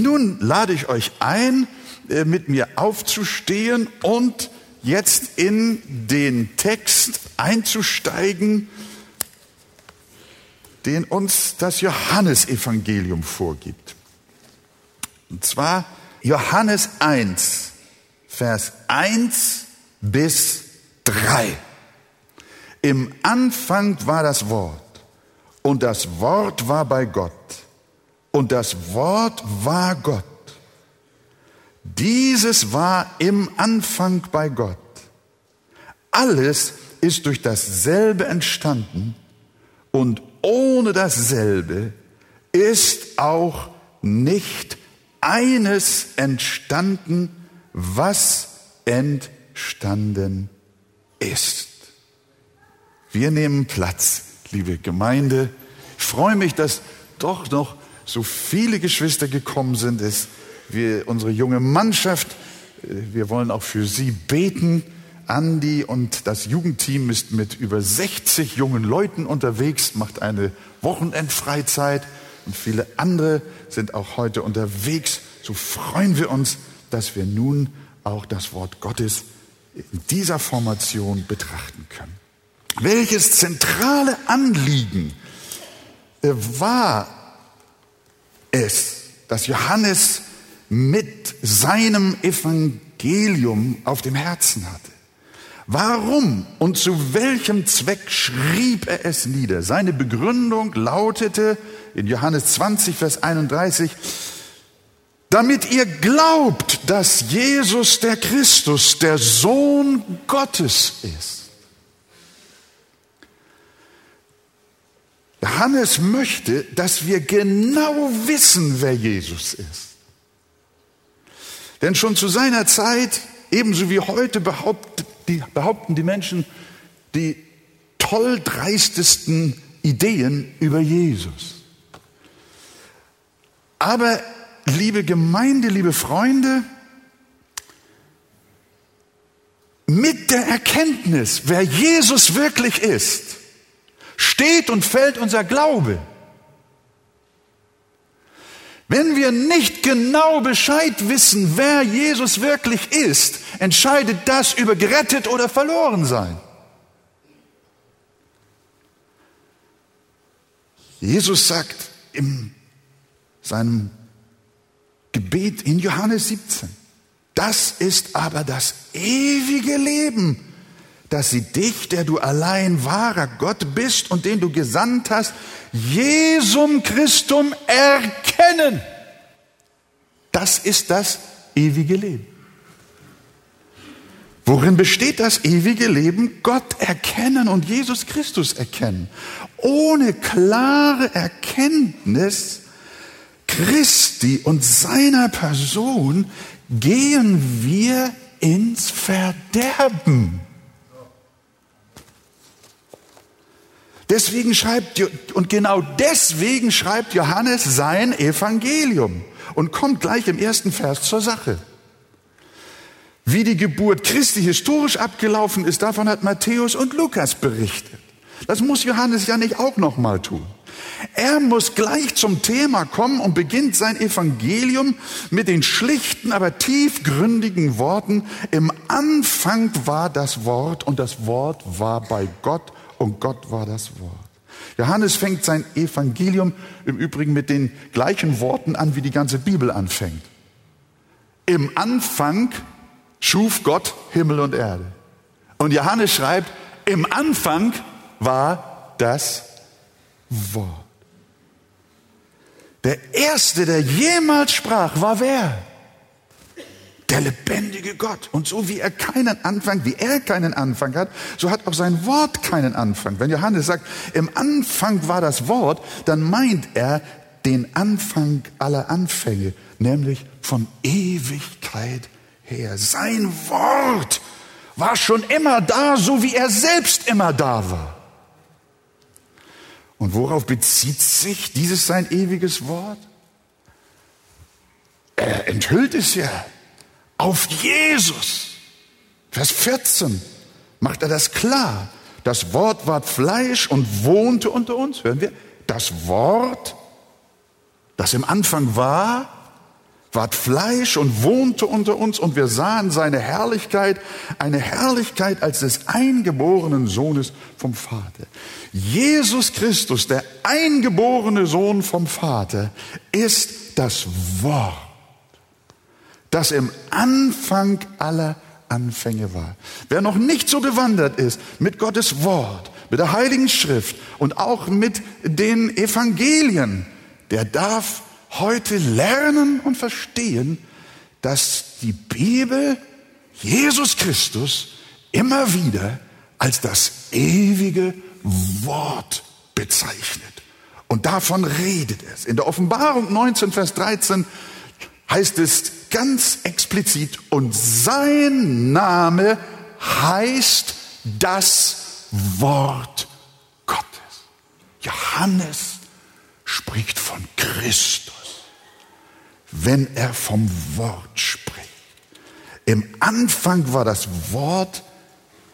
Nun lade ich euch ein, äh, mit mir aufzustehen und jetzt in den Text einzusteigen, den uns das Johannesevangelium vorgibt. Und zwar Johannes 1, Vers 1 bis 3. Im Anfang war das Wort und das Wort war bei Gott und das Wort war Gott. Dieses war im Anfang bei Gott. Alles ist durch dasselbe entstanden und ohne dasselbe ist auch nicht eines entstanden, was entstanden ist. Wir nehmen Platz, liebe Gemeinde. Ich freue mich, dass doch noch so viele Geschwister gekommen sind. Es, wir, unsere junge Mannschaft, äh, wir wollen auch für sie beten. Andi und das Jugendteam ist mit über 60 jungen Leuten unterwegs, macht eine Wochenendfreizeit und viele andere sind auch heute unterwegs. So freuen wir uns, dass wir nun auch das Wort Gottes in dieser Formation betrachten können. Welches zentrale Anliegen äh, war es, dass Johannes mit seinem Evangelium auf dem Herzen hatte. Warum und zu welchem Zweck schrieb er es nieder? Seine Begründung lautete in Johannes 20, Vers 31, damit ihr glaubt, dass Jesus der Christus, der Sohn Gottes ist. Johannes möchte, dass wir genau wissen, wer Jesus ist. Denn schon zu seiner Zeit, ebenso wie heute, behaupten die, behaupten die Menschen die toll dreistesten Ideen über Jesus. Aber, liebe Gemeinde, liebe Freunde, mit der Erkenntnis, wer Jesus wirklich ist, steht und fällt unser Glaube. Wenn wir nicht genau Bescheid wissen, wer Jesus wirklich ist, entscheidet das über gerettet oder verloren sein. Jesus sagt in seinem Gebet in Johannes 17, das ist aber das ewige Leben, dass sie dich, der du allein wahrer Gott bist und den du gesandt hast, Jesum Christum erkennen. Das ist das ewige Leben. Worin besteht das ewige Leben? Gott erkennen und Jesus Christus erkennen. Ohne klare Erkenntnis Christi und seiner Person gehen wir ins Verderben. Deswegen schreibt, und genau deswegen schreibt Johannes sein Evangelium und kommt gleich im ersten Vers zur Sache. Wie die Geburt Christi historisch abgelaufen ist, davon hat Matthäus und Lukas berichtet. Das muss Johannes ja nicht auch nochmal tun. Er muss gleich zum Thema kommen und beginnt sein Evangelium mit den schlichten, aber tiefgründigen Worten, im Anfang war das Wort und das Wort war bei Gott und Gott war das Wort. Johannes fängt sein Evangelium im Übrigen mit den gleichen Worten an, wie die ganze Bibel anfängt. Im Anfang schuf Gott Himmel und Erde. Und Johannes schreibt, im Anfang war das Wort. Der erste, der jemals sprach, war wer? Der lebendige Gott. Und so wie er keinen Anfang, wie er keinen Anfang hat, so hat auch sein Wort keinen Anfang. Wenn Johannes sagt, im Anfang war das Wort, dann meint er den Anfang aller Anfänge, nämlich von Ewigkeit her. Sein Wort war schon immer da, so wie er selbst immer da war. Und worauf bezieht sich dieses sein ewiges Wort? Er enthüllt es ja auf Jesus. Vers 14 macht er das klar. Das Wort ward Fleisch und wohnte unter uns. Hören wir? Das Wort, das im Anfang war, ward Fleisch und wohnte unter uns und wir sahen seine Herrlichkeit, eine Herrlichkeit als des eingeborenen Sohnes vom Vater. Jesus Christus, der eingeborene Sohn vom Vater, ist das Wort, das im Anfang aller Anfänge war. Wer noch nicht so bewandert ist mit Gottes Wort, mit der Heiligen Schrift und auch mit den Evangelien, der darf heute lernen und verstehen, dass die Bibel Jesus Christus immer wieder als das ewige Wort bezeichnet. Und davon redet es. In der Offenbarung 19, Vers 13 heißt es ganz explizit, und sein Name heißt das Wort Gottes. Johannes spricht von Christus wenn er vom Wort spricht. Im Anfang war das Wort,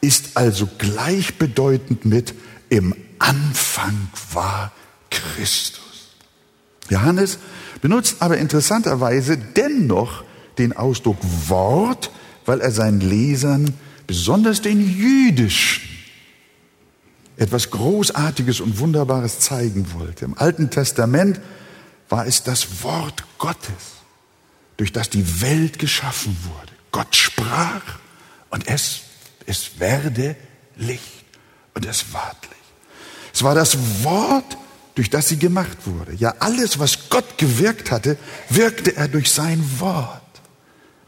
ist also gleichbedeutend mit im Anfang war Christus. Johannes benutzt aber interessanterweise dennoch den Ausdruck Wort, weil er seinen Lesern, besonders den jüdischen, etwas Großartiges und Wunderbares zeigen wollte. Im Alten Testament war es das Wort Gottes, durch das die Welt geschaffen wurde. Gott sprach und es, es werde Licht und es ward Licht. Es war das Wort, durch das sie gemacht wurde. Ja, alles, was Gott gewirkt hatte, wirkte er durch sein Wort.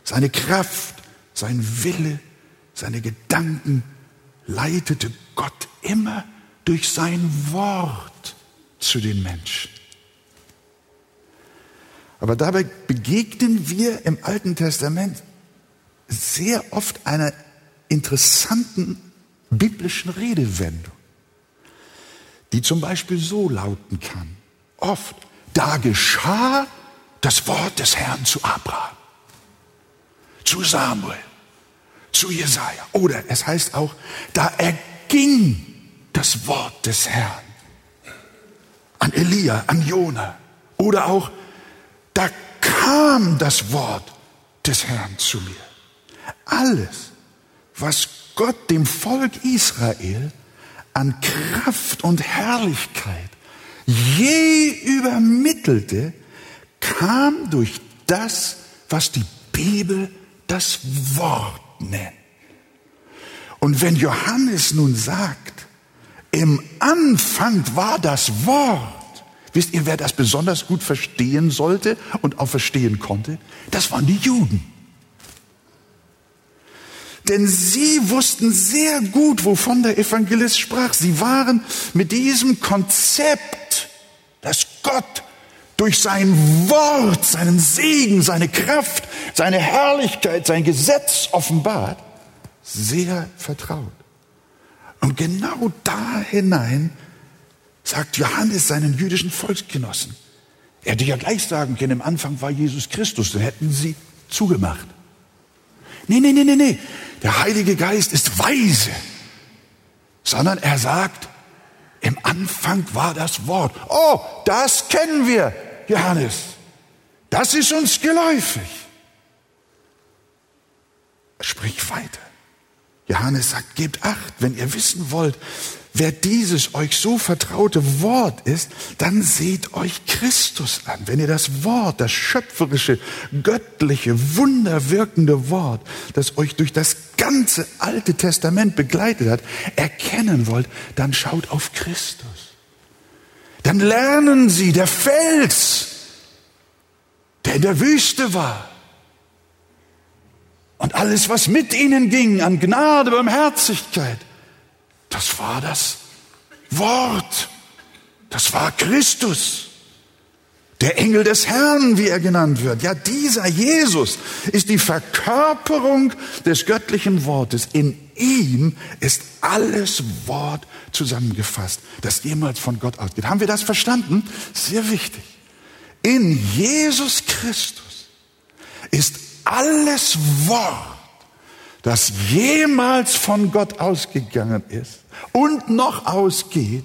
Seine Kraft, sein Wille, seine Gedanken leitete Gott immer durch sein Wort zu den Menschen. Aber dabei begegnen wir im Alten Testament sehr oft einer interessanten biblischen Redewendung, die zum Beispiel so lauten kann. Oft, da geschah das Wort des Herrn zu Abraham, zu Samuel, zu Jesaja. Oder es heißt auch, da erging das Wort des Herrn an Elia, an Jona. Oder auch, da kam das Wort des Herrn zu mir. Alles, was Gott dem Volk Israel an Kraft und Herrlichkeit je übermittelte, kam durch das, was die Bibel das Wort nennt. Und wenn Johannes nun sagt, im Anfang war das Wort, Wisst ihr, wer das besonders gut verstehen sollte und auch verstehen konnte? Das waren die Juden. Denn sie wussten sehr gut, wovon der Evangelist sprach. Sie waren mit diesem Konzept, dass Gott durch sein Wort, seinen Segen, seine Kraft, seine Herrlichkeit, sein Gesetz offenbart, sehr vertraut. Und genau da hinein sagt Johannes seinen jüdischen Volksgenossen. Er hätte ja gleich sagen können, im Anfang war Jesus Christus, dann hätten sie zugemacht. Nee, nee, nee, nee, nee. Der Heilige Geist ist weise. Sondern er sagt, im Anfang war das Wort. Oh, das kennen wir, Johannes. Das ist uns geläufig. Spricht weiter. Johannes sagt, gebt acht, wenn ihr wissen wollt, wer dieses euch so vertraute Wort ist, dann seht euch Christus an. Wenn ihr das Wort, das schöpferische, göttliche, wunderwirkende Wort, das euch durch das ganze Alte Testament begleitet hat, erkennen wollt, dann schaut auf Christus. Dann lernen Sie, der Fels, der in der Wüste war, und alles, was mit ihnen ging an Gnade, Barmherzigkeit, das war das Wort. Das war Christus. Der Engel des Herrn, wie er genannt wird. Ja, dieser Jesus ist die Verkörperung des göttlichen Wortes. In ihm ist alles Wort zusammengefasst, das jemals von Gott ausgeht. Haben wir das verstanden? Sehr wichtig. In Jesus Christus ist alles Wort das jemals von Gott ausgegangen ist und noch ausgeht,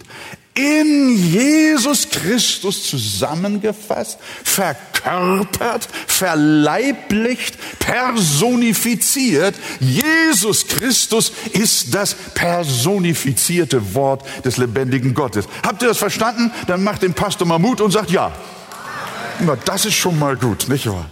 in Jesus Christus zusammengefasst, verkörpert, verleiblicht, personifiziert. Jesus Christus ist das personifizierte Wort des lebendigen Gottes. Habt ihr das verstanden? Dann macht den Pastor mal Mut und sagt ja. Na, das ist schon mal gut, nicht wahr?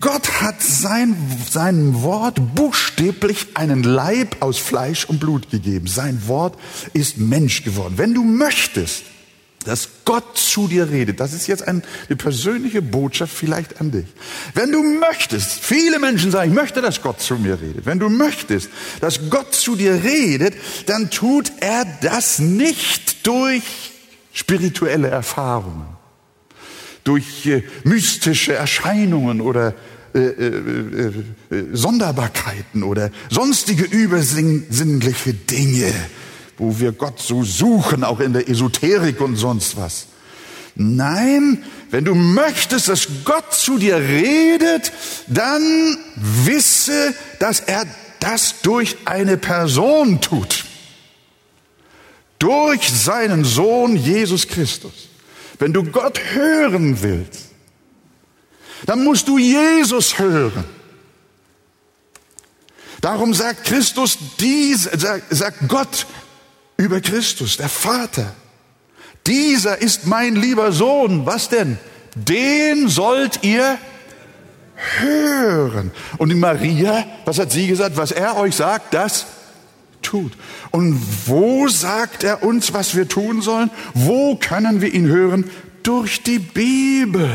Gott hat sein, sein Wort buchstäblich einen Leib aus Fleisch und Blut gegeben. Sein Wort ist Mensch geworden. Wenn du möchtest, dass Gott zu dir redet, das ist jetzt eine persönliche Botschaft vielleicht an dich. Wenn du möchtest, viele Menschen sagen, ich möchte, dass Gott zu mir redet. Wenn du möchtest, dass Gott zu dir redet, dann tut er das nicht durch spirituelle Erfahrungen durch äh, mystische Erscheinungen oder äh, äh, äh, Sonderbarkeiten oder sonstige übersinnliche Dinge, wo wir Gott so suchen, auch in der Esoterik und sonst was. Nein, wenn du möchtest, dass Gott zu dir redet, dann wisse, dass er das durch eine Person tut. Durch seinen Sohn Jesus Christus. Wenn du Gott hören willst, dann musst du Jesus hören. Darum sagt Christus dies, sagt, Gott über Christus, der Vater. Dieser ist mein lieber Sohn. Was denn? Den sollt ihr hören. Und die Maria, was hat sie gesagt? Was er euch sagt, das tut. Und wo sagt er uns, was wir tun sollen? Wo können wir ihn hören? Durch die Bibel.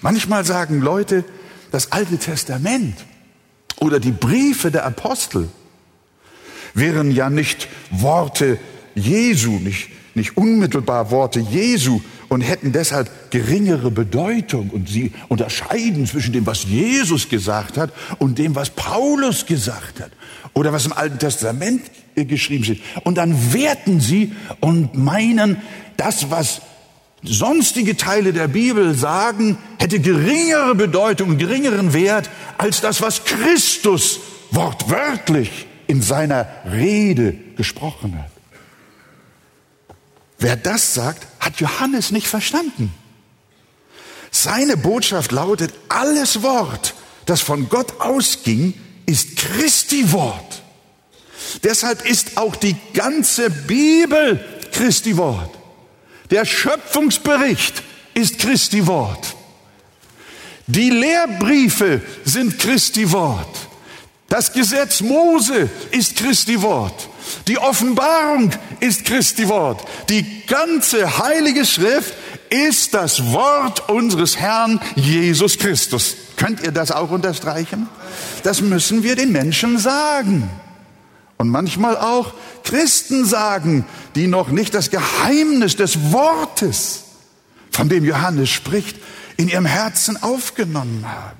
Manchmal sagen Leute, das Alte Testament oder die Briefe der Apostel wären ja nicht Worte Jesu, nicht, nicht unmittelbar Worte Jesu und hätten deshalb geringere Bedeutung. Und sie unterscheiden zwischen dem, was Jesus gesagt hat und dem, was Paulus gesagt hat oder was im Alten Testament geschrieben steht. Und dann werten sie und meinen, das, was sonstige Teile der Bibel sagen, hätte geringere Bedeutung und geringeren Wert als das, was Christus wortwörtlich in seiner Rede gesprochen hat. Wer das sagt, hat Johannes nicht verstanden. Seine Botschaft lautet, alles Wort, das von Gott ausging, ist Christi Wort. Deshalb ist auch die ganze Bibel Christi Wort. Der Schöpfungsbericht ist Christi Wort. Die Lehrbriefe sind Christi Wort. Das Gesetz Mose ist Christi Wort. Die Offenbarung ist Christi Wort. Die ganze heilige Schrift ist das Wort unseres Herrn Jesus Christus. Könnt ihr das auch unterstreichen? Das müssen wir den Menschen sagen. Und manchmal auch Christen sagen, die noch nicht das Geheimnis des Wortes, von dem Johannes spricht, in ihrem Herzen aufgenommen haben.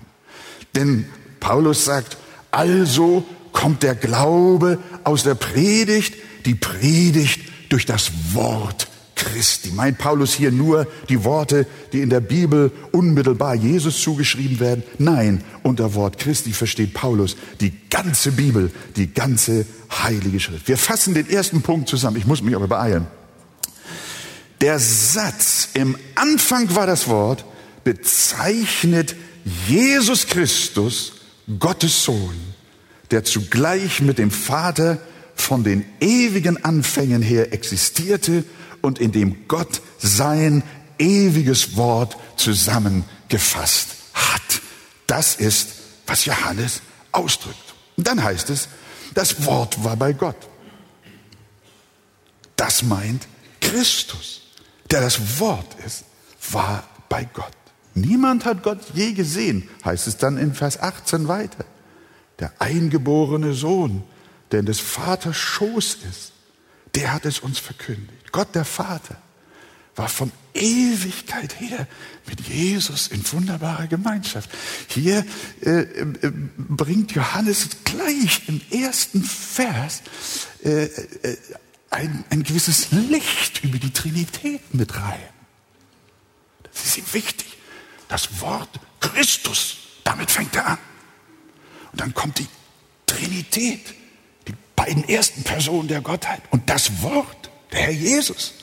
Denn Paulus sagt, also kommt der Glaube aus der Predigt, die Predigt durch das Wort Christi. Meint Paulus hier nur die Worte, die in der Bibel unmittelbar Jesus zugeschrieben werden? Nein, unter Wort Christi versteht Paulus die ganze Bibel, die ganze heilige Schrift. Wir fassen den ersten Punkt zusammen. Ich muss mich aber beeilen. Der Satz, im Anfang war das Wort, bezeichnet Jesus Christus, Gottes Sohn, der zugleich mit dem Vater von den ewigen Anfängen her existierte und in dem Gott sein ewiges Wort zusammengefasst hat. Das ist, was Johannes ausdrückt. Und dann heißt es, das Wort war bei Gott. Das meint Christus, der das Wort ist, war bei Gott. Niemand hat Gott je gesehen, heißt es dann in Vers 18 weiter. Der eingeborene Sohn, der in des Vaters Schoß ist, der hat es uns verkündigt. Gott der Vater war von Ewigkeit her mit Jesus in wunderbarer Gemeinschaft. Hier äh, äh, bringt Johannes gleich im ersten Vers äh, äh, ein, ein gewisses Licht über die Trinität mit rein. Das ist ihm wichtig. Das Wort Christus, damit fängt er an. Und dann kommt die Trinität beiden ersten Personen der Gottheit. Und das Wort, der Herr Jesus,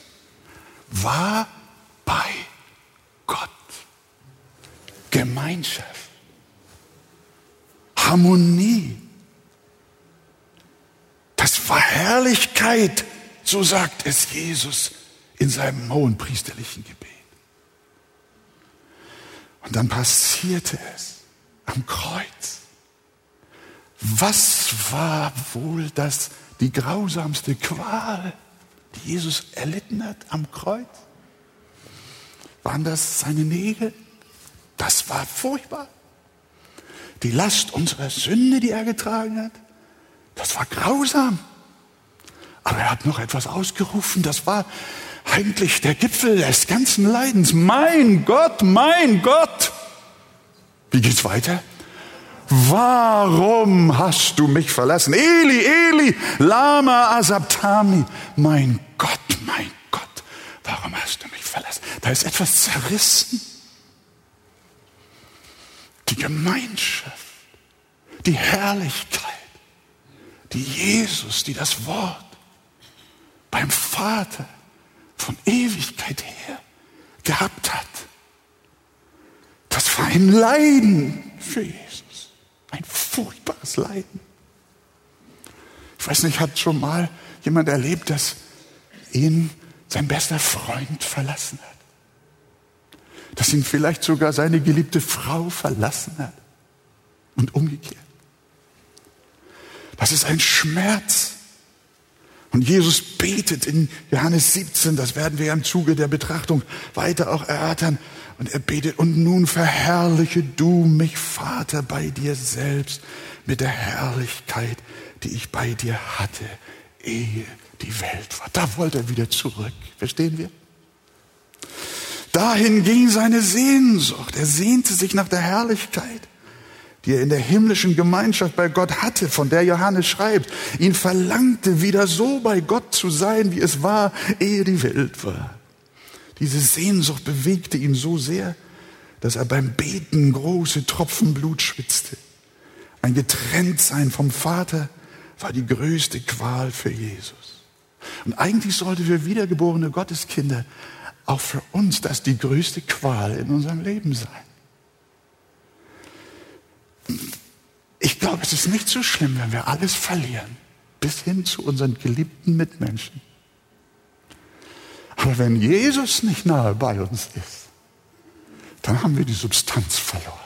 war bei Gott. Gemeinschaft. Harmonie. Das war Herrlichkeit, so sagt es Jesus in seinem hohen priesterlichen Gebet. Und dann passierte es am Kreuz. Was war wohl das, die grausamste Qual, die Jesus erlitten hat am Kreuz? Waren das seine Nägel? Das war furchtbar. Die Last unserer Sünde, die er getragen hat, das war grausam. Aber er hat noch etwas ausgerufen, das war eigentlich der Gipfel des ganzen Leidens. Mein Gott, mein Gott. Wie geht's weiter? Warum hast du mich verlassen? Eli, Eli, Lama Asabtami. Mein Gott, mein Gott, warum hast du mich verlassen? Da ist etwas zerrissen. Die Gemeinschaft, die Herrlichkeit, die Jesus, die das Wort beim Vater von Ewigkeit her gehabt hat. Das war ein Leiden für Jesus. Ein furchtbares Leiden. Ich weiß nicht, hat schon mal jemand erlebt, dass ihn sein bester Freund verlassen hat? Dass ihn vielleicht sogar seine geliebte Frau verlassen hat? Und umgekehrt. Das ist ein Schmerz. Und Jesus betet in Johannes 17, das werden wir im Zuge der Betrachtung weiter auch erörtern. Und er betet, und nun verherrliche du mich, Vater, bei dir selbst mit der Herrlichkeit, die ich bei dir hatte, ehe die Welt war. Da wollte er wieder zurück. Verstehen wir? Dahin ging seine Sehnsucht. Er sehnte sich nach der Herrlichkeit die er in der himmlischen Gemeinschaft bei Gott hatte, von der Johannes schreibt, ihn verlangte, wieder so bei Gott zu sein, wie es war, ehe die Welt war. Diese Sehnsucht bewegte ihn so sehr, dass er beim Beten große Tropfen Blut schwitzte. Ein Getrenntsein vom Vater war die größte Qual für Jesus. Und eigentlich sollte für wiedergeborene Gotteskinder auch für uns das die größte Qual in unserem Leben sein. Ich glaube, es ist nicht so schlimm, wenn wir alles verlieren, bis hin zu unseren geliebten Mitmenschen. Aber wenn Jesus nicht nahe bei uns ist, dann haben wir die Substanz verloren.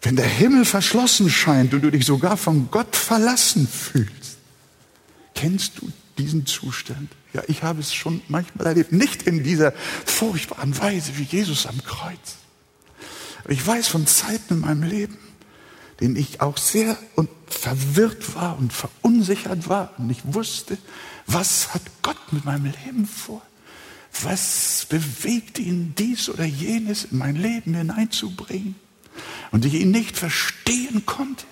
Wenn der Himmel verschlossen scheint und du dich sogar von Gott verlassen fühlst, kennst du diesen Zustand? Ja, ich habe es schon manchmal erlebt, nicht in dieser furchtbaren Weise wie Jesus am Kreuz. Ich weiß von Zeiten in meinem Leben, denen ich auch sehr verwirrt war und verunsichert war und nicht wusste, was hat Gott mit meinem Leben vor? Was bewegt ihn, dies oder jenes in mein Leben hineinzubringen? Und ich ihn nicht verstehen konnte.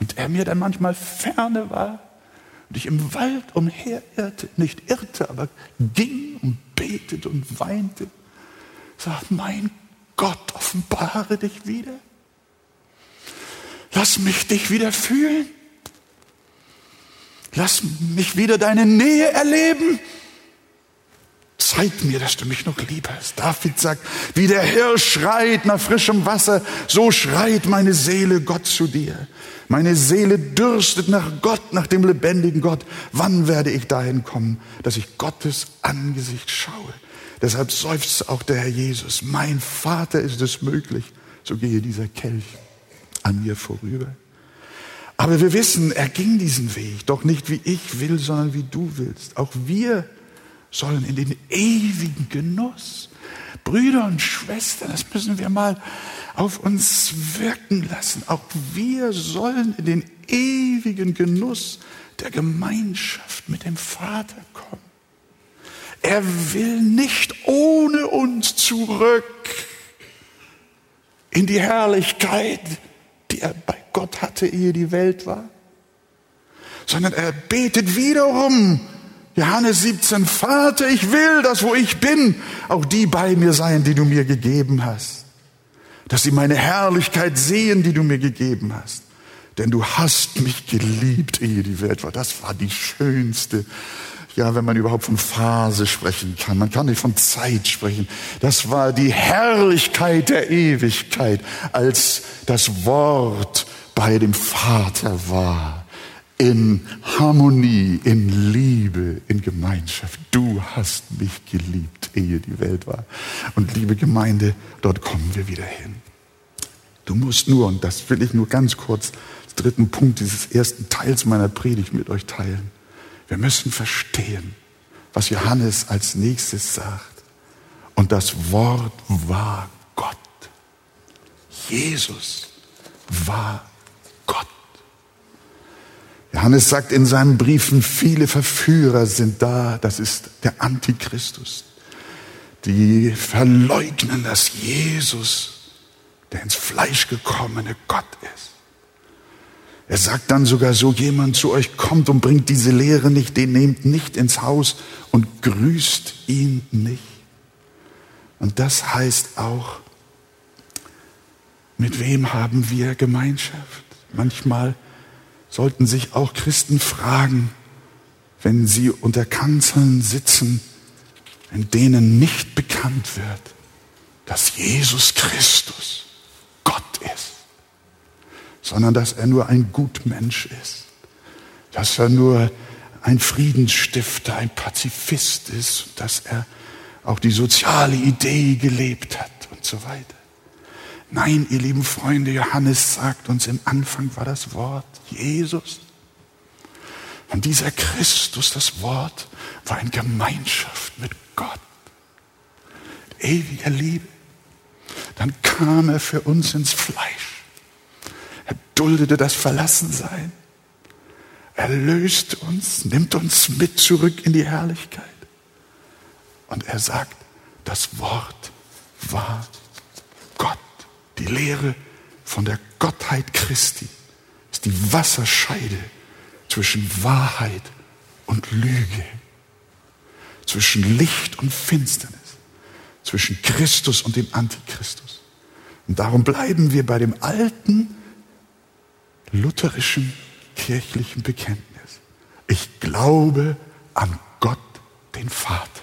Und er mir dann manchmal ferne war und ich im Wald umherirrte, nicht irrte, aber ging und betete und weinte. Sagt, mein Gott, offenbare dich wieder. Lass mich dich wieder fühlen. Lass mich wieder deine Nähe erleben. Zeig mir, dass du mich noch lieb hast. David sagt, wie der Hirsch schreit nach frischem Wasser, so schreit meine Seele Gott zu dir. Meine Seele dürstet nach Gott, nach dem lebendigen Gott. Wann werde ich dahin kommen, dass ich Gottes Angesicht schaue? Deshalb seufzt auch der Herr Jesus, mein Vater ist es möglich, so gehe dieser Kelch an mir vorüber. Aber wir wissen, er ging diesen Weg, doch nicht wie ich will, sondern wie du willst. Auch wir sollen in den ewigen Genuss. Brüder und Schwestern, das müssen wir mal auf uns wirken lassen. Auch wir sollen in den ewigen Genuss der Gemeinschaft mit dem Vater kommen. Er will nicht ohne uns zurück in die Herrlichkeit, er bei Gott hatte, ehe die Welt war, sondern er betet wiederum, Johannes 17, Vater, ich will, dass wo ich bin, auch die bei mir seien, die du mir gegeben hast, dass sie meine Herrlichkeit sehen, die du mir gegeben hast Denn du hast mich geliebt, ehe die Welt war. Das war die schönste ja, wenn man überhaupt von Phase sprechen kann. Man kann nicht von Zeit sprechen. Das war die Herrlichkeit der Ewigkeit, als das Wort bei dem Vater war. In Harmonie, in Liebe, in Gemeinschaft. Du hast mich geliebt, ehe die Welt war. Und liebe Gemeinde, dort kommen wir wieder hin. Du musst nur, und das will ich nur ganz kurz, als dritten Punkt dieses ersten Teils meiner Predigt mit euch teilen. Wir müssen verstehen, was Johannes als nächstes sagt. Und das Wort war Gott. Jesus war Gott. Johannes sagt in seinen Briefen, viele Verführer sind da. Das ist der Antichristus. Die verleugnen, dass Jesus, der ins Fleisch gekommene Gott ist. Er sagt dann sogar so, jemand zu euch kommt und bringt diese Lehre nicht, den nehmt nicht ins Haus und grüßt ihn nicht. Und das heißt auch, mit wem haben wir Gemeinschaft? Manchmal sollten sich auch Christen fragen, wenn sie unter Kanzeln sitzen, in denen nicht bekannt wird, dass Jesus Christus Gott ist sondern dass er nur ein Gutmensch ist, dass er nur ein Friedensstifter, ein Pazifist ist, dass er auch die soziale Idee gelebt hat und so weiter. Nein, ihr lieben Freunde, Johannes sagt uns, im Anfang war das Wort Jesus. Und dieser Christus, das Wort, war in Gemeinschaft mit Gott. Ewiger Liebe. Dann kam er für uns ins Fleisch er duldete das Verlassensein. Er löst uns, nimmt uns mit zurück in die Herrlichkeit. Und er sagt, das Wort war Gott. Die Lehre von der Gottheit Christi ist die Wasserscheide zwischen Wahrheit und Lüge, zwischen Licht und Finsternis, zwischen Christus und dem Antichristus. Und darum bleiben wir bei dem alten lutherischen kirchlichen Bekenntnis. Ich glaube an Gott, den Vater,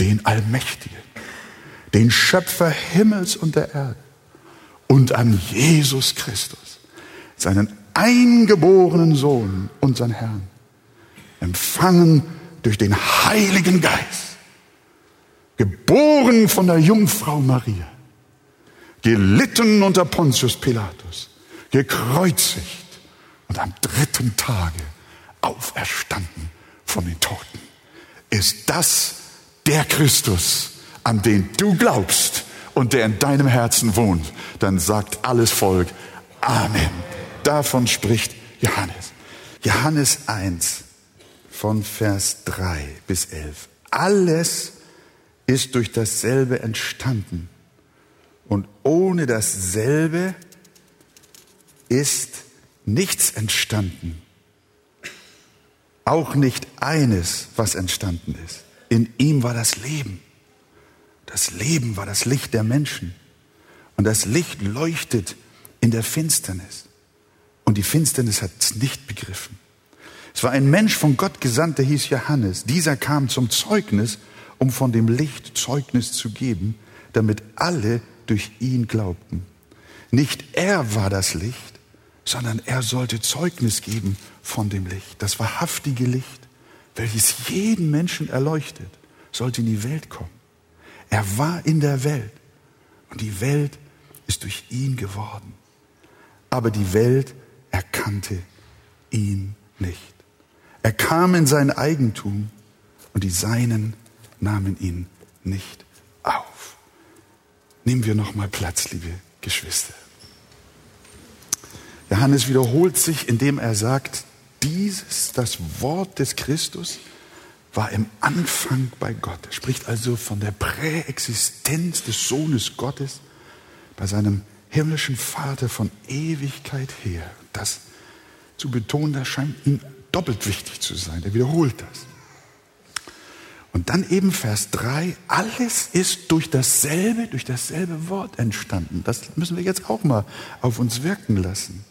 den Allmächtigen, den Schöpfer Himmels und der Erde und an Jesus Christus, seinen eingeborenen Sohn, unseren Herrn, empfangen durch den Heiligen Geist, geboren von der Jungfrau Maria, gelitten unter Pontius Pilatus, gekreuzigt und am dritten Tage auferstanden von den Toten. Ist das der Christus, an den du glaubst und der in deinem Herzen wohnt? Dann sagt alles Volk Amen. Davon spricht Johannes. Johannes 1 von Vers 3 bis 11. Alles ist durch dasselbe entstanden. Und ohne dasselbe ist nichts entstanden. Auch nicht eines, was entstanden ist. In ihm war das Leben. Das Leben war das Licht der Menschen. Und das Licht leuchtet in der Finsternis. Und die Finsternis hat es nicht begriffen. Es war ein Mensch von Gott gesandt, der hieß Johannes. Dieser kam zum Zeugnis, um von dem Licht Zeugnis zu geben, damit alle durch ihn glaubten. Nicht er war das Licht, sondern er sollte Zeugnis geben von dem Licht. Das wahrhaftige Licht, welches jeden Menschen erleuchtet, sollte in die Welt kommen. Er war in der Welt und die Welt ist durch ihn geworden. Aber die Welt erkannte ihn nicht. Er kam in sein Eigentum und die Seinen nahmen ihn nicht auf. Nehmen wir noch mal Platz, liebe Geschwister. Johannes wiederholt sich, indem er sagt, dieses, das Wort des Christus, war im Anfang bei Gott. Er spricht also von der Präexistenz des Sohnes Gottes bei seinem himmlischen Vater von Ewigkeit her. Das zu betonen, das scheint ihm doppelt wichtig zu sein. Er wiederholt das. Und dann eben Vers 3, alles ist durch dasselbe, durch dasselbe Wort entstanden. Das müssen wir jetzt auch mal auf uns wirken lassen.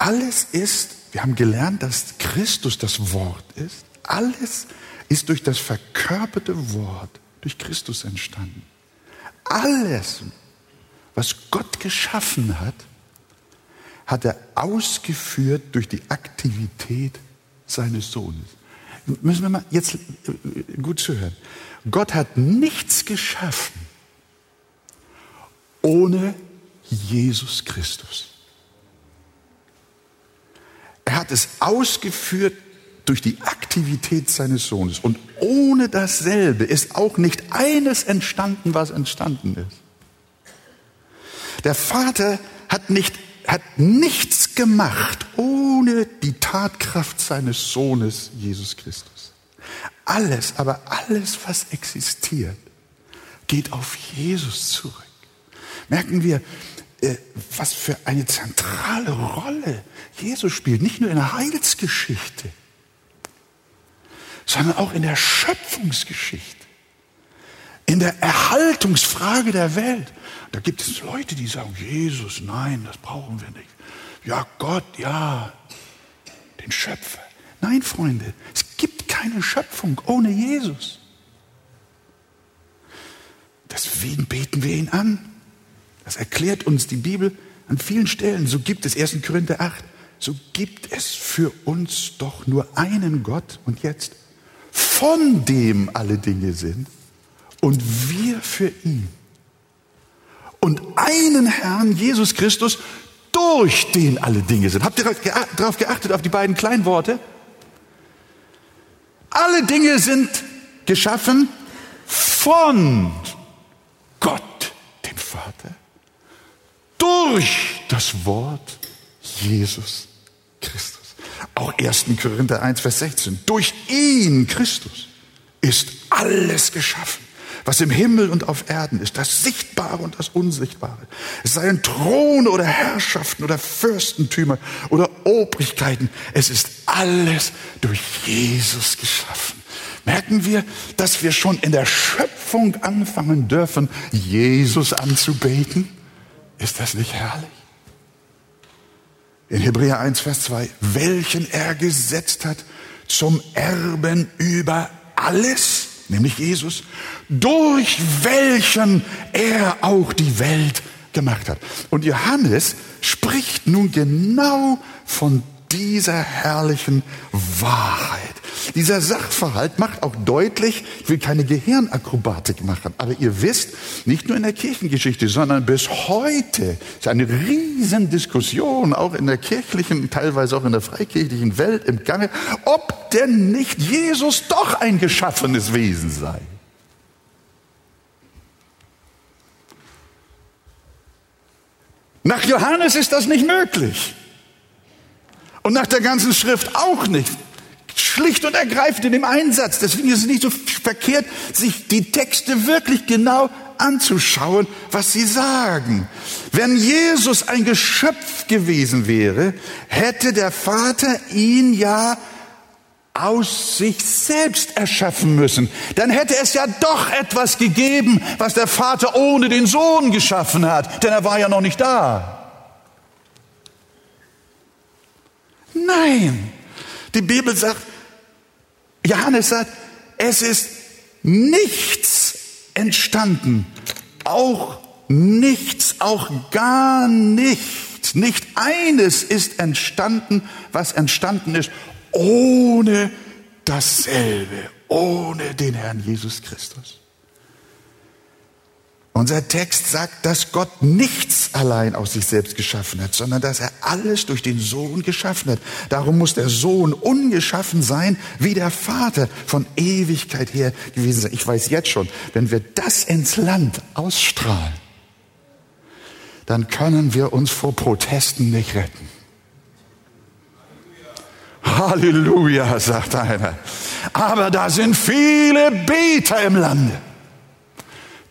Alles ist, wir haben gelernt, dass Christus das Wort ist. Alles ist durch das verkörperte Wort, durch Christus entstanden. Alles, was Gott geschaffen hat, hat er ausgeführt durch die Aktivität seines Sohnes. Müssen wir mal jetzt äh, gut zuhören. Gott hat nichts geschaffen ohne Jesus Christus. Er es ausgeführt durch die Aktivität seines Sohnes. Und ohne dasselbe ist auch nicht eines entstanden, was entstanden ist. Der Vater hat nicht hat nichts gemacht ohne die Tatkraft seines Sohnes Jesus Christus. Alles, aber alles, was existiert, geht auf Jesus zurück. Merken wir, was für eine zentrale Rolle Jesus spielt, nicht nur in der Heilsgeschichte, sondern auch in der Schöpfungsgeschichte, in der Erhaltungsfrage der Welt. Da gibt es Leute, die sagen, Jesus, nein, das brauchen wir nicht. Ja, Gott, ja, den Schöpfer. Nein, Freunde, es gibt keine Schöpfung ohne Jesus. Deswegen beten wir ihn an. Das erklärt uns die Bibel an vielen Stellen. So gibt es 1. Korinther 8, so gibt es für uns doch nur einen Gott und jetzt, von dem alle Dinge sind und wir für ihn und einen Herrn, Jesus Christus, durch den alle Dinge sind. Habt ihr darauf geachtet, auf die beiden Kleinworte? Alle Dinge sind geschaffen von Gott, dem Vater, durch das Wort Jesus Christus. Auch 1. Korinther 1, Vers 16. Durch ihn, Christus, ist alles geschaffen was im Himmel und auf Erden ist, das Sichtbare und das Unsichtbare. Es seien Throne oder Herrschaften oder Fürstentümer oder Obrigkeiten. Es ist alles durch Jesus geschaffen. Merken wir, dass wir schon in der Schöpfung anfangen dürfen, Jesus anzubeten? Ist das nicht herrlich? In Hebräer 1, Vers 2, welchen er gesetzt hat zum Erben über alles nämlich Jesus, durch welchen er auch die Welt gemacht hat. Und Johannes spricht nun genau von dieser herrlichen Wahrheit. Dieser Sachverhalt macht auch deutlich, ich will keine Gehirnakrobatik machen, aber ihr wisst, nicht nur in der Kirchengeschichte, sondern bis heute ist eine riesen Diskussion, auch in der kirchlichen, teilweise auch in der freikirchlichen Welt im Gange, ob denn nicht Jesus doch ein geschaffenes Wesen sei. Nach Johannes ist das nicht möglich. Und nach der ganzen Schrift auch nicht. Schlicht und ergreifend in dem Einsatz. Deswegen ist es nicht so verkehrt, sich die Texte wirklich genau anzuschauen, was sie sagen. Wenn Jesus ein Geschöpf gewesen wäre, hätte der Vater ihn ja aus sich selbst erschaffen müssen. Dann hätte es ja doch etwas gegeben, was der Vater ohne den Sohn geschaffen hat, denn er war ja noch nicht da. Nein, die Bibel sagt, Johannes sagt, es ist nichts entstanden, auch nichts, auch gar nichts, nicht eines ist entstanden, was entstanden ist, ohne dasselbe, ohne den Herrn Jesus Christus. Unser Text sagt, dass Gott nichts allein aus sich selbst geschaffen hat, sondern dass er alles durch den Sohn geschaffen hat. Darum muss der Sohn ungeschaffen sein, wie der Vater von Ewigkeit her gewesen sein. Ich weiß jetzt schon, wenn wir das ins Land ausstrahlen, dann können wir uns vor Protesten nicht retten. Halleluja, sagt einer. Aber da sind viele Beter im Lande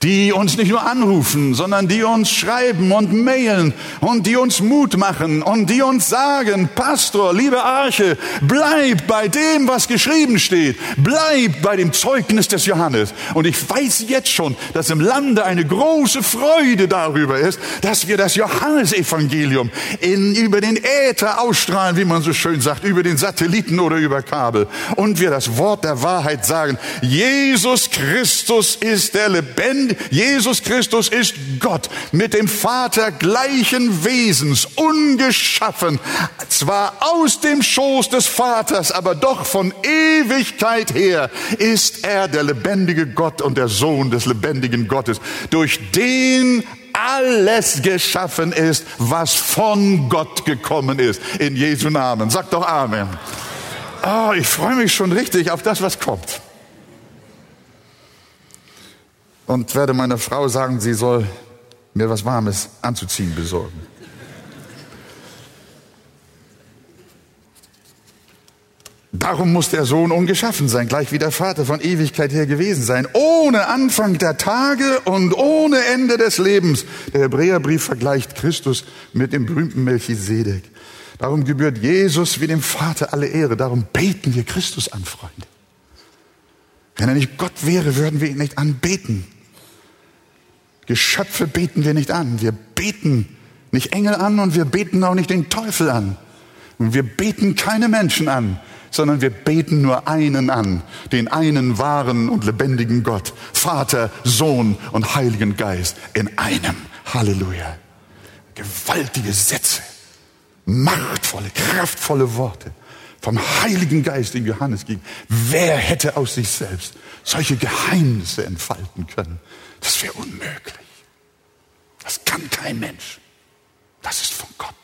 die uns nicht nur anrufen, sondern die uns schreiben und mailen und die uns Mut machen und die uns sagen, Pastor, liebe Arche, bleib bei dem, was geschrieben steht, bleib bei dem Zeugnis des Johannes. Und ich weiß jetzt schon, dass im Lande eine große Freude darüber ist, dass wir das Johannesevangelium in, über den Äther ausstrahlen, wie man so schön sagt, über den Satelliten oder über Kabel. Und wir das Wort der Wahrheit sagen, Jesus Christus ist der lebendige Jesus Christus ist Gott mit dem Vater gleichen Wesens, ungeschaffen, zwar aus dem Schoß des Vaters, aber doch von Ewigkeit her ist er der lebendige Gott und der Sohn des lebendigen Gottes, durch den alles geschaffen ist, was von Gott gekommen ist. In Jesu Namen. Sag doch Amen. Oh, ich freue mich schon richtig auf das, was kommt und werde meiner Frau sagen, sie soll mir was Warmes anzuziehen besorgen. Darum muss der Sohn ungeschaffen sein, gleich wie der Vater von Ewigkeit her gewesen sein, ohne Anfang der Tage und ohne Ende des Lebens. Der Hebräerbrief vergleicht Christus mit dem berühmten Melchisedek. Darum gebührt Jesus wie dem Vater alle Ehre. Darum beten wir Christus an, Freunde. Wenn er nicht Gott wäre, würden wir ihn nicht anbeten. Geschöpfe beten wir nicht an. Wir beten nicht Engel an und wir beten auch nicht den Teufel an. Und wir beten keine Menschen an, sondern wir beten nur einen an, den einen wahren und lebendigen Gott, Vater, Sohn und Heiligen Geist in einem. Halleluja. Gewaltige Sätze, machtvolle, kraftvolle Worte vom Heiligen Geist in Johannes ging. Wer hätte aus sich selbst solche Geheimnisse entfalten können? Das wäre unmöglich. Das kann kein Mensch. Das ist von Gott.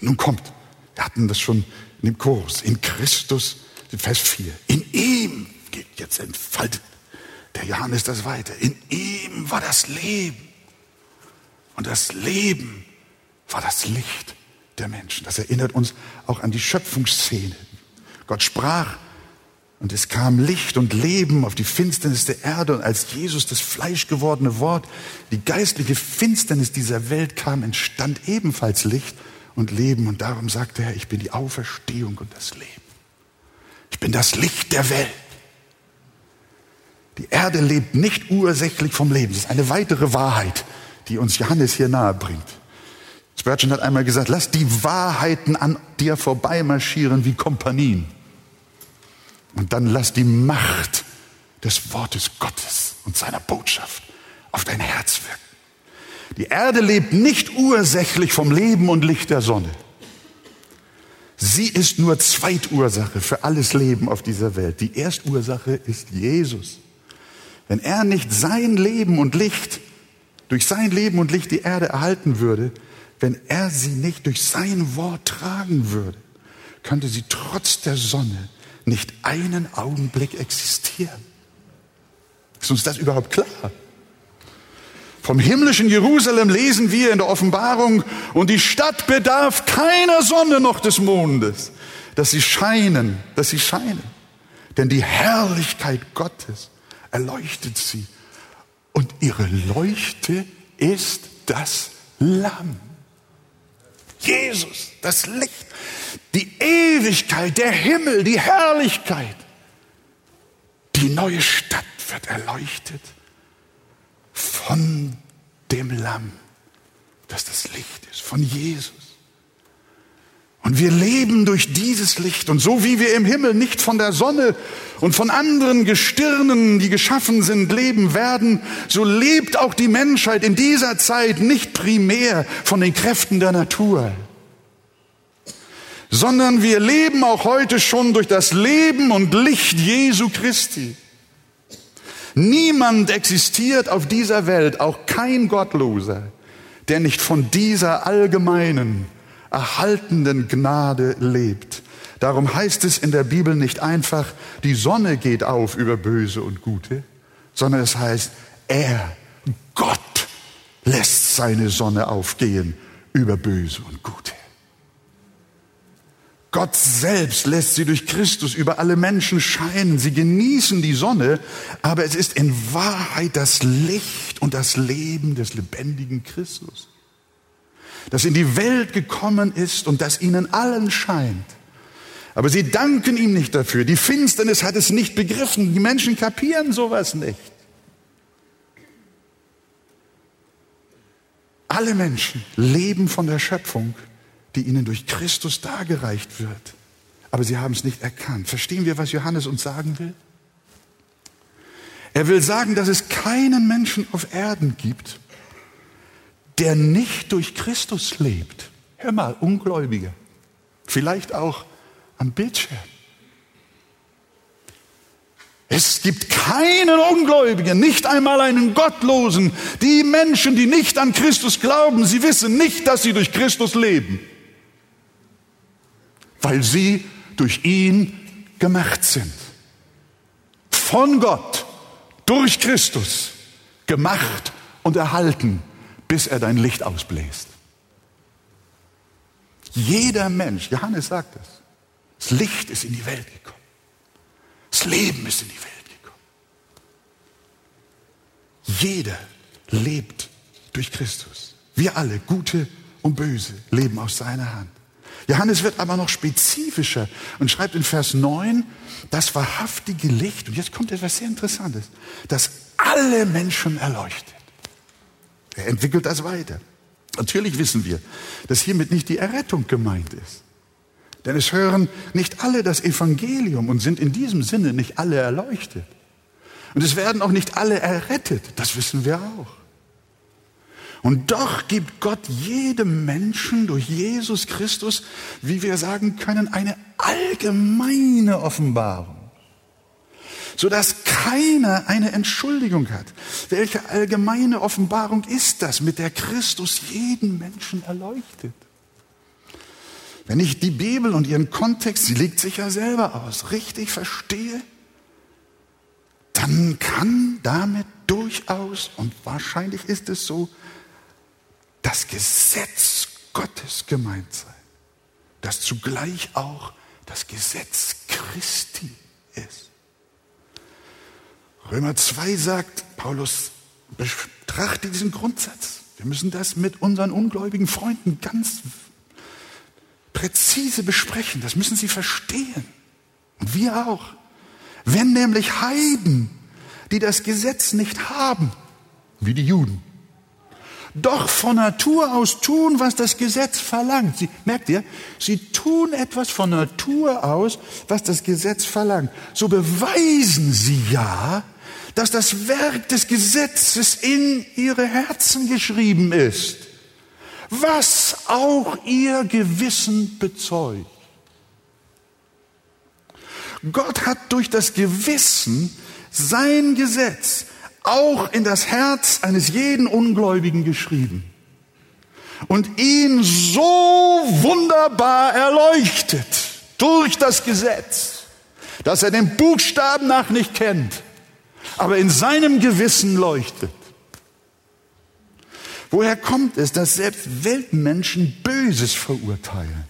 Nun kommt, wir hatten das schon in dem Kurs, in Christus, Vers 4. In ihm geht jetzt entfaltet der Johannes das weiter. In ihm war das Leben. Und das Leben war das Licht der Menschen. Das erinnert uns auch an die Schöpfungsszene. Gott sprach und es kam Licht und Leben auf die Finsternis der Erde. Und als Jesus das fleischgewordene Wort, die geistliche Finsternis dieser Welt kam, entstand ebenfalls Licht und Leben. Und darum sagte er, ich bin die Auferstehung und das Leben. Ich bin das Licht der Welt. Die Erde lebt nicht ursächlich vom Leben. Das ist eine weitere Wahrheit, die uns Johannes hier nahe bringt. Spurgeon hat einmal gesagt, lass die Wahrheiten an dir vorbeimarschieren wie Kompanien. Und dann lass die Macht des Wortes Gottes und seiner Botschaft auf dein Herz wirken. Die Erde lebt nicht ursächlich vom Leben und Licht der Sonne. Sie ist nur Zweitursache für alles Leben auf dieser Welt. Die Erstursache ist Jesus. Wenn er nicht sein Leben und Licht, durch sein Leben und Licht die Erde erhalten würde, wenn er sie nicht durch sein Wort tragen würde, könnte sie trotz der Sonne nicht einen Augenblick existieren. Ist uns das überhaupt klar? Vom himmlischen Jerusalem lesen wir in der Offenbarung, und die Stadt bedarf keiner Sonne noch des Mondes, dass sie scheinen, dass sie scheinen. Denn die Herrlichkeit Gottes erleuchtet sie. Und ihre Leuchte ist das Lamm. Jesus, das Licht die Ewigkeit, der Himmel, die Herrlichkeit. Die neue Stadt wird erleuchtet von dem Lamm, das das Licht ist, von Jesus. Und wir leben durch dieses Licht. Und so wie wir im Himmel nicht von der Sonne und von anderen Gestirnen, die geschaffen sind, leben werden, so lebt auch die Menschheit in dieser Zeit nicht primär von den Kräften der Natur sondern wir leben auch heute schon durch das Leben und Licht Jesu Christi. Niemand existiert auf dieser Welt, auch kein Gottloser, der nicht von dieser allgemeinen, erhaltenden Gnade lebt. Darum heißt es in der Bibel nicht einfach, die Sonne geht auf über Böse und Gute, sondern es heißt, er, Gott, lässt seine Sonne aufgehen über Böse und Gute. Gott selbst lässt sie durch Christus über alle Menschen scheinen. Sie genießen die Sonne, aber es ist in Wahrheit das Licht und das Leben des lebendigen Christus, das in die Welt gekommen ist und das ihnen allen scheint. Aber sie danken ihm nicht dafür. Die Finsternis hat es nicht begriffen. Die Menschen kapieren sowas nicht. Alle Menschen leben von der Schöpfung die ihnen durch Christus dargereicht wird. Aber sie haben es nicht erkannt. Verstehen wir, was Johannes uns sagen will? Er will sagen, dass es keinen Menschen auf Erden gibt, der nicht durch Christus lebt. Hör mal, Ungläubige. Vielleicht auch am Bildschirm. Es gibt keinen Ungläubigen, nicht einmal einen Gottlosen. Die Menschen, die nicht an Christus glauben, sie wissen nicht, dass sie durch Christus leben weil sie durch ihn gemacht sind. Von Gott, durch Christus, gemacht und erhalten, bis er dein Licht ausbläst. Jeder Mensch, Johannes sagt es, das Licht ist in die Welt gekommen. Das Leben ist in die Welt gekommen. Jeder lebt durch Christus. Wir alle, Gute und Böse, leben aus seiner Hand. Johannes wird aber noch spezifischer und schreibt in Vers 9, das wahrhaftige Licht, und jetzt kommt etwas sehr Interessantes, das alle Menschen erleuchtet. Er entwickelt das weiter. Natürlich wissen wir, dass hiermit nicht die Errettung gemeint ist. Denn es hören nicht alle das Evangelium und sind in diesem Sinne nicht alle erleuchtet. Und es werden auch nicht alle errettet, das wissen wir auch. Und doch gibt Gott jedem Menschen durch Jesus Christus, wie wir sagen können, eine allgemeine Offenbarung, sodass keiner eine Entschuldigung hat. Welche allgemeine Offenbarung ist das, mit der Christus jeden Menschen erleuchtet? Wenn ich die Bibel und ihren Kontext, sie legt sich ja selber aus, richtig verstehe, dann kann damit durchaus, und wahrscheinlich ist es so, das Gesetz Gottes gemeint sein, das zugleich auch das Gesetz Christi ist. Römer 2 sagt, Paulus betrachte diesen Grundsatz. Wir müssen das mit unseren ungläubigen Freunden ganz präzise besprechen. Das müssen sie verstehen. Und wir auch. Wenn nämlich Heiden, die das Gesetz nicht haben, wie die Juden, doch von Natur aus tun, was das Gesetz verlangt. Sie, merkt ihr, sie tun etwas von Natur aus, was das Gesetz verlangt. So beweisen sie ja, dass das Werk des Gesetzes in ihre Herzen geschrieben ist, was auch ihr Gewissen bezeugt. Gott hat durch das Gewissen sein Gesetz auch in das Herz eines jeden Ungläubigen geschrieben und ihn so wunderbar erleuchtet durch das Gesetz, dass er den Buchstaben nach nicht kennt, aber in seinem Gewissen leuchtet. Woher kommt es, dass selbst Weltmenschen Böses verurteilen?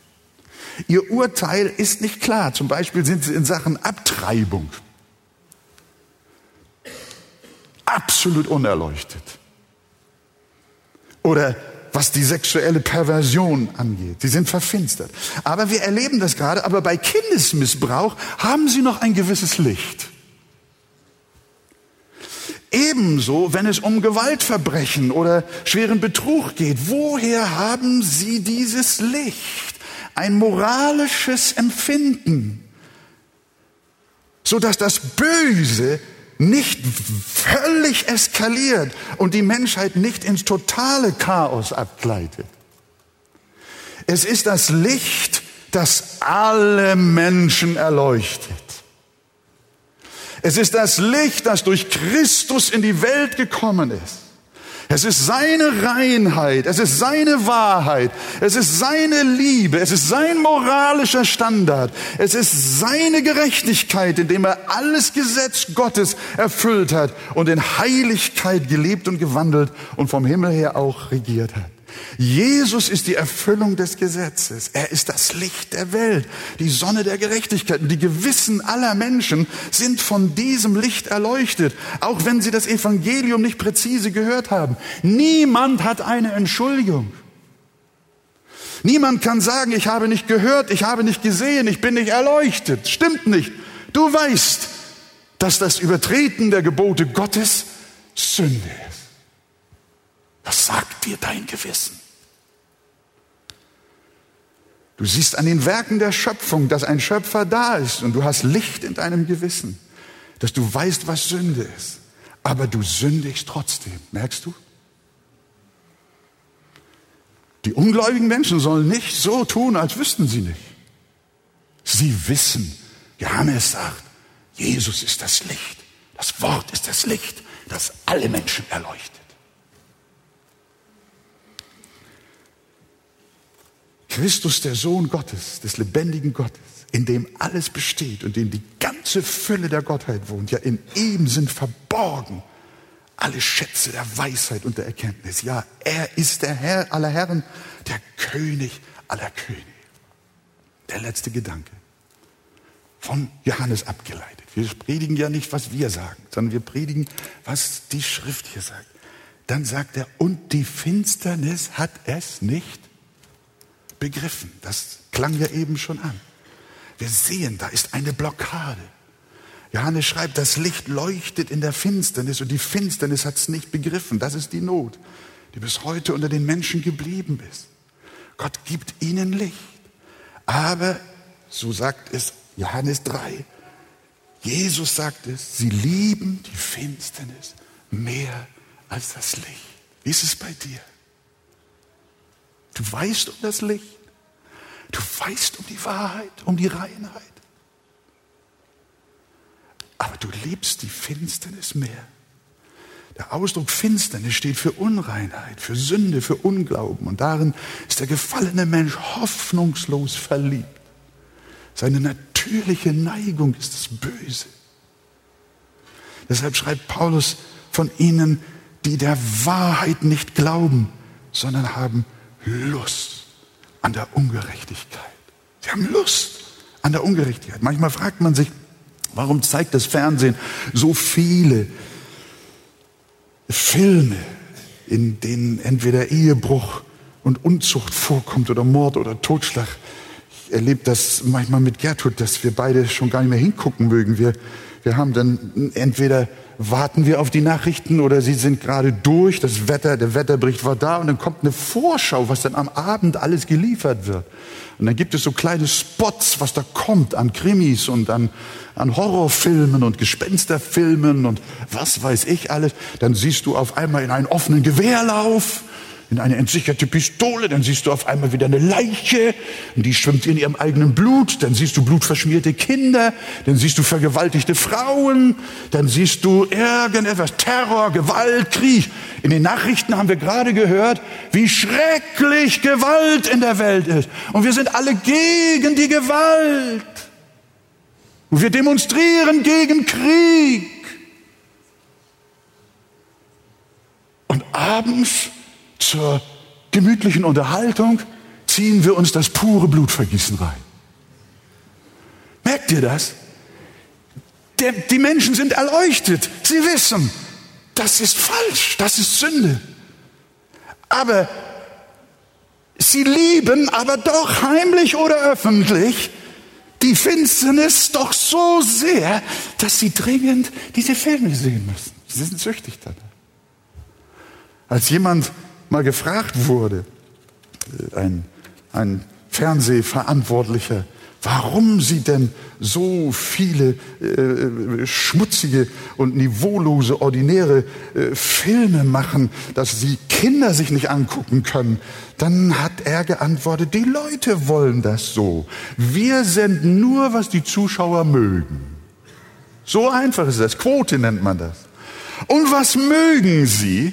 Ihr Urteil ist nicht klar. Zum Beispiel sind sie in Sachen Abtreibung absolut unerleuchtet. Oder was die sexuelle Perversion angeht. Sie sind verfinstert. Aber wir erleben das gerade, aber bei Kindesmissbrauch haben sie noch ein gewisses Licht. Ebenso, wenn es um Gewaltverbrechen oder schweren Betrug geht. Woher haben sie dieses Licht? Ein moralisches Empfinden, sodass das Böse nicht völlig eskaliert und die Menschheit nicht ins totale Chaos abgleitet. Es ist das Licht, das alle Menschen erleuchtet. Es ist das Licht, das durch Christus in die Welt gekommen ist. Es ist seine Reinheit, es ist seine Wahrheit, es ist seine Liebe, es ist sein moralischer Standard, es ist seine Gerechtigkeit, indem er alles Gesetz Gottes erfüllt hat und in Heiligkeit gelebt und gewandelt und vom Himmel her auch regiert hat. Jesus ist die Erfüllung des Gesetzes. Er ist das Licht der Welt, die Sonne der Gerechtigkeit. Die Gewissen aller Menschen sind von diesem Licht erleuchtet, auch wenn sie das Evangelium nicht präzise gehört haben. Niemand hat eine Entschuldigung. Niemand kann sagen, ich habe nicht gehört, ich habe nicht gesehen, ich bin nicht erleuchtet. Stimmt nicht. Du weißt, dass das Übertreten der Gebote Gottes Sünde ist. Das sagt dir dein Gewissen. Du siehst an den Werken der Schöpfung, dass ein Schöpfer da ist und du hast Licht in deinem Gewissen, dass du weißt, was Sünde ist. Aber du sündigst trotzdem, merkst du? Die ungläubigen Menschen sollen nicht so tun, als wüssten sie nicht. Sie wissen, Johannes sagt, Jesus ist das Licht. Das Wort ist das Licht, das alle Menschen erleuchtet. Christus, der Sohn Gottes, des lebendigen Gottes, in dem alles besteht und in dem die ganze Fülle der Gottheit wohnt, ja, in ihm sind verborgen alle Schätze der Weisheit und der Erkenntnis. Ja, er ist der Herr aller Herren, der König aller Könige. Der letzte Gedanke von Johannes abgeleitet. Wir predigen ja nicht, was wir sagen, sondern wir predigen, was die Schrift hier sagt. Dann sagt er, und die Finsternis hat es nicht begriffen. Das klang ja eben schon an. Wir sehen, da ist eine Blockade. Johannes schreibt, das Licht leuchtet in der Finsternis und die Finsternis hat es nicht begriffen. Das ist die Not, die bis heute unter den Menschen geblieben ist. Gott gibt ihnen Licht. Aber, so sagt es Johannes 3, Jesus sagt es, sie lieben die Finsternis mehr als das Licht. Wie ist es bei dir? Du weißt um das Licht. Du weißt um die Wahrheit, um die Reinheit. Aber du liebst die Finsternis mehr. Der Ausdruck Finsternis steht für Unreinheit, für Sünde, für Unglauben. Und darin ist der gefallene Mensch hoffnungslos verliebt. Seine natürliche Neigung ist das Böse. Deshalb schreibt Paulus von ihnen, die der Wahrheit nicht glauben, sondern haben Lust an der Ungerechtigkeit. Sie haben Lust an der Ungerechtigkeit. Manchmal fragt man sich, warum zeigt das Fernsehen so viele Filme, in denen entweder Ehebruch und Unzucht vorkommt oder Mord oder Totschlag. Ich erlebe das manchmal mit Gertrud, dass wir beide schon gar nicht mehr hingucken mögen. Wir, wir haben dann entweder warten wir auf die Nachrichten oder sie sind gerade durch, das Wetter, der Wetterbericht war da und dann kommt eine Vorschau, was dann am Abend alles geliefert wird. Und dann gibt es so kleine Spots, was da kommt an Krimis und an, an Horrorfilmen und Gespensterfilmen und was weiß ich alles. Dann siehst du auf einmal in einen offenen Gewehrlauf in eine entsicherte Pistole, dann siehst du auf einmal wieder eine Leiche, die schwimmt in ihrem eigenen Blut, dann siehst du blutverschmierte Kinder, dann siehst du vergewaltigte Frauen, dann siehst du irgendetwas, Terror, Gewalt, Krieg. In den Nachrichten haben wir gerade gehört, wie schrecklich Gewalt in der Welt ist. Und wir sind alle gegen die Gewalt. Und wir demonstrieren gegen Krieg. Und abends zur gemütlichen Unterhaltung ziehen wir uns das pure Blutvergießen rein. Merkt ihr das? Der, die Menschen sind erleuchtet. Sie wissen, das ist falsch, das ist Sünde. Aber sie lieben aber doch heimlich oder öffentlich die Finsternis doch so sehr, dass sie dringend diese Filme sehen müssen. Sie sind süchtig danach. Als jemand mal gefragt wurde, äh, ein, ein Fernsehverantwortlicher, warum sie denn so viele äh, schmutzige und niveaulose, ordinäre äh, Filme machen, dass sie Kinder sich nicht angucken können, dann hat er geantwortet, die Leute wollen das so. Wir senden nur, was die Zuschauer mögen. So einfach ist das. Quote nennt man das. Und was mögen sie?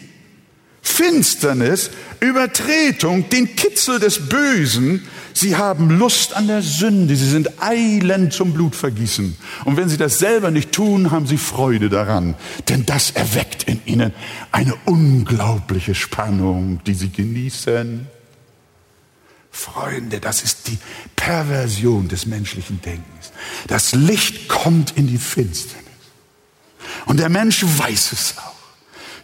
Finsternis Übertretung, den Kitzel des Bösen. Sie haben Lust an der Sünde. Sie sind eilend zum Blutvergießen. Und wenn sie das selber nicht tun, haben sie Freude daran. Denn das erweckt in ihnen eine unglaubliche Spannung, die sie genießen. Freunde, das ist die Perversion des menschlichen Denkens. Das Licht kommt in die Finsternis. Und der Mensch weiß es auch.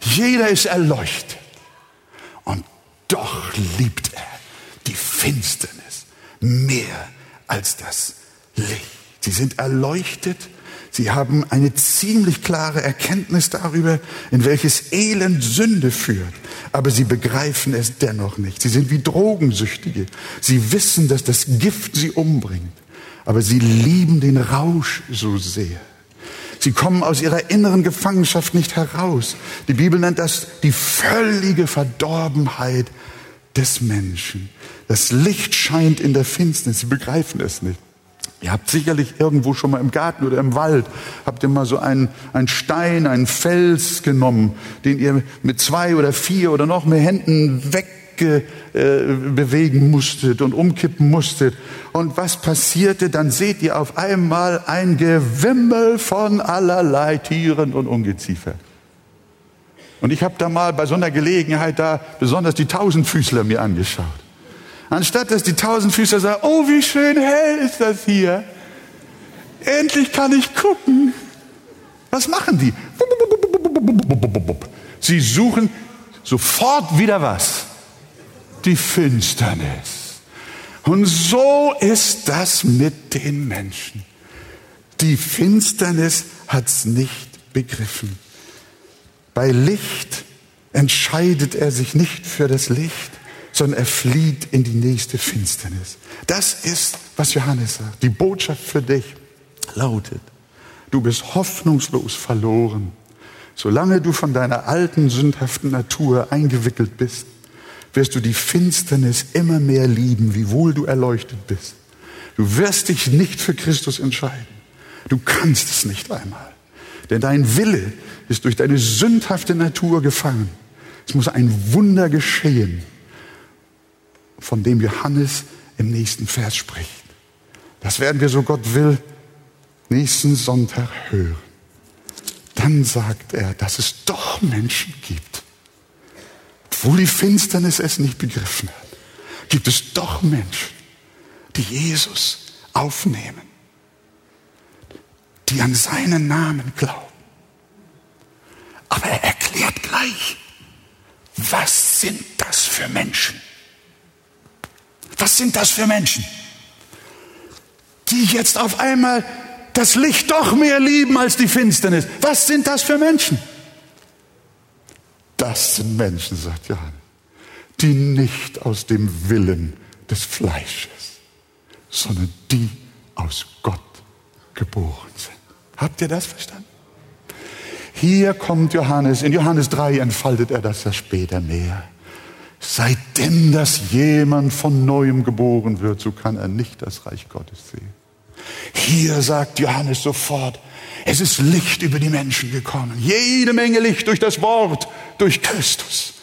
Jeder ist erleuchtet. Doch liebt er die Finsternis mehr als das Licht. Sie sind erleuchtet. Sie haben eine ziemlich klare Erkenntnis darüber, in welches Elend Sünde führt. Aber sie begreifen es dennoch nicht. Sie sind wie Drogensüchtige. Sie wissen, dass das Gift sie umbringt. Aber sie lieben den Rausch so sehr. Sie kommen aus ihrer inneren Gefangenschaft nicht heraus. Die Bibel nennt das die völlige Verdorbenheit des Menschen. Das Licht scheint in der Finsternis. Sie begreifen es nicht. Ihr habt sicherlich irgendwo schon mal im Garten oder im Wald, habt ihr mal so einen, einen Stein, einen Fels genommen, den ihr mit zwei oder vier oder noch mehr Händen weg äh, bewegen musstet und umkippen musstet. Und was passierte? Dann seht ihr auf einmal ein Gewimmel von allerlei Tieren und Ungeziefer. Und ich habe da mal bei so einer Gelegenheit da besonders die Tausendfüßler mir angeschaut. Anstatt dass die Tausendfüßler sagen, oh, wie schön hell ist das hier. Endlich kann ich gucken. Was machen die? Sie suchen sofort wieder was die Finsternis. Und so ist das mit den Menschen. Die Finsternis hat's nicht begriffen. Bei Licht entscheidet er sich nicht für das Licht, sondern er flieht in die nächste Finsternis. Das ist, was Johannes sagt. Die Botschaft für dich lautet, du bist hoffnungslos verloren, solange du von deiner alten sündhaften Natur eingewickelt bist wirst du die Finsternis immer mehr lieben, wiewohl du erleuchtet bist. Du wirst dich nicht für Christus entscheiden. Du kannst es nicht einmal. Denn dein Wille ist durch deine sündhafte Natur gefangen. Es muss ein Wunder geschehen, von dem Johannes im nächsten Vers spricht. Das werden wir, so Gott will, nächsten Sonntag hören. Dann sagt er, dass es doch Menschen gibt, obwohl die Finsternis es nicht begriffen hat, gibt es doch Menschen, die Jesus aufnehmen, die an seinen Namen glauben. Aber er erklärt gleich, was sind das für Menschen? Was sind das für Menschen, die jetzt auf einmal das Licht doch mehr lieben als die Finsternis? Was sind das für Menschen? Das sind Menschen, sagt Johannes, die nicht aus dem Willen des Fleisches, sondern die aus Gott geboren sind. Habt ihr das verstanden? Hier kommt Johannes, in Johannes 3 entfaltet er das ja später mehr. Seitdem das jemand von neuem geboren wird, so kann er nicht das Reich Gottes sehen. Hier sagt Johannes sofort, es ist Licht über die Menschen gekommen. Jede Menge Licht durch das Wort, durch Christus.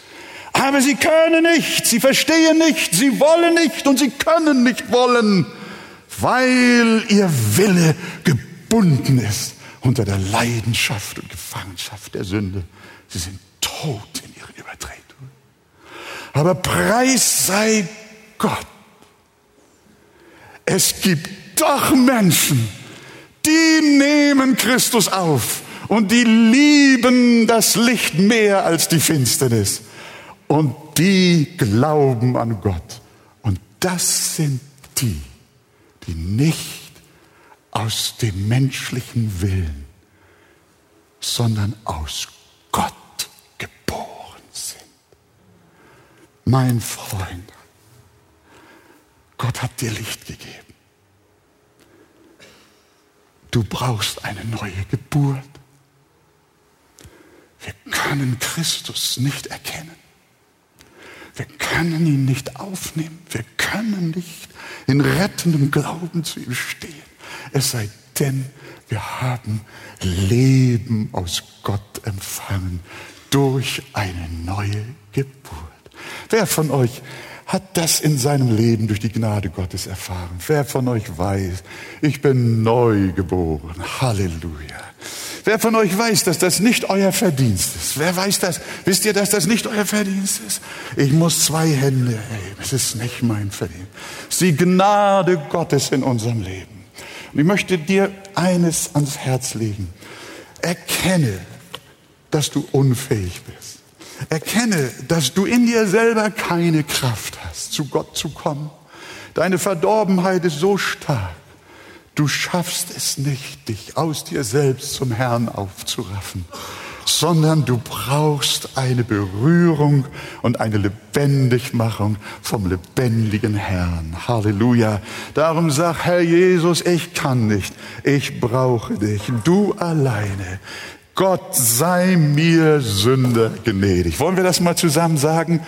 Aber sie können nicht, sie verstehen nicht, sie wollen nicht und sie können nicht wollen, weil ihr Wille gebunden ist unter der Leidenschaft und Gefangenschaft der Sünde. Sie sind tot in ihren Übertretungen. Aber preis sei Gott. Es gibt doch Menschen, die nehmen Christus auf und die lieben das Licht mehr als die Finsternis und die glauben an Gott. Und das sind die, die nicht aus dem menschlichen Willen, sondern aus Gott geboren sind. Mein Freund, Gott hat dir Licht gegeben. Du brauchst eine neue Geburt. Wir können Christus nicht erkennen. Wir können ihn nicht aufnehmen. Wir können nicht in rettendem Glauben zu ihm stehen. Es sei denn, wir haben Leben aus Gott empfangen durch eine neue Geburt. Wer von euch hat das in seinem Leben durch die Gnade Gottes erfahren? Wer von euch weiß, ich bin neu geboren? Halleluja. Wer von euch weiß, dass das nicht euer Verdienst ist? Wer weiß das? Wisst ihr, dass das nicht euer Verdienst ist? Ich muss zwei Hände heben. Es ist nicht mein Verdienst. Die Gnade Gottes in unserem Leben. Und ich möchte dir eines ans Herz legen. Erkenne, dass du unfähig bist. Erkenne, dass du in dir selber keine Kraft hast, zu Gott zu kommen. Deine Verdorbenheit ist so stark. Du schaffst es nicht, dich aus dir selbst zum Herrn aufzuraffen, sondern du brauchst eine Berührung und eine Lebendigmachung vom lebendigen Herrn. Halleluja. Darum sag, Herr Jesus, ich kann nicht, ich brauche dich, du alleine. Gott sei mir Sünder gnädig. Wollen wir das mal zusammen sagen?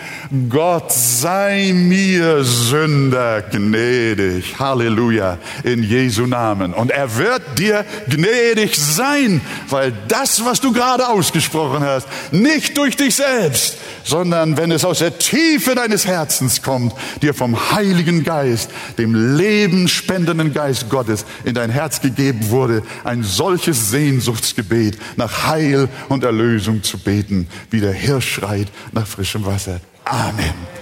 Gott sei mir Sünder gnädig. Halleluja. In Jesu Namen. Und er wird dir gnädig sein, weil das, was du gerade ausgesprochen hast, nicht durch dich selbst, sondern wenn es aus der Tiefe deines Herzens kommt, dir vom Heiligen Geist, dem lebenspendenden Geist Gottes in dein Herz gegeben wurde, ein solches Sehnsuchtsgebet nach Heil und Erlösung zu beten, wie der Hirsch schreit nach frischem Wasser. Amen.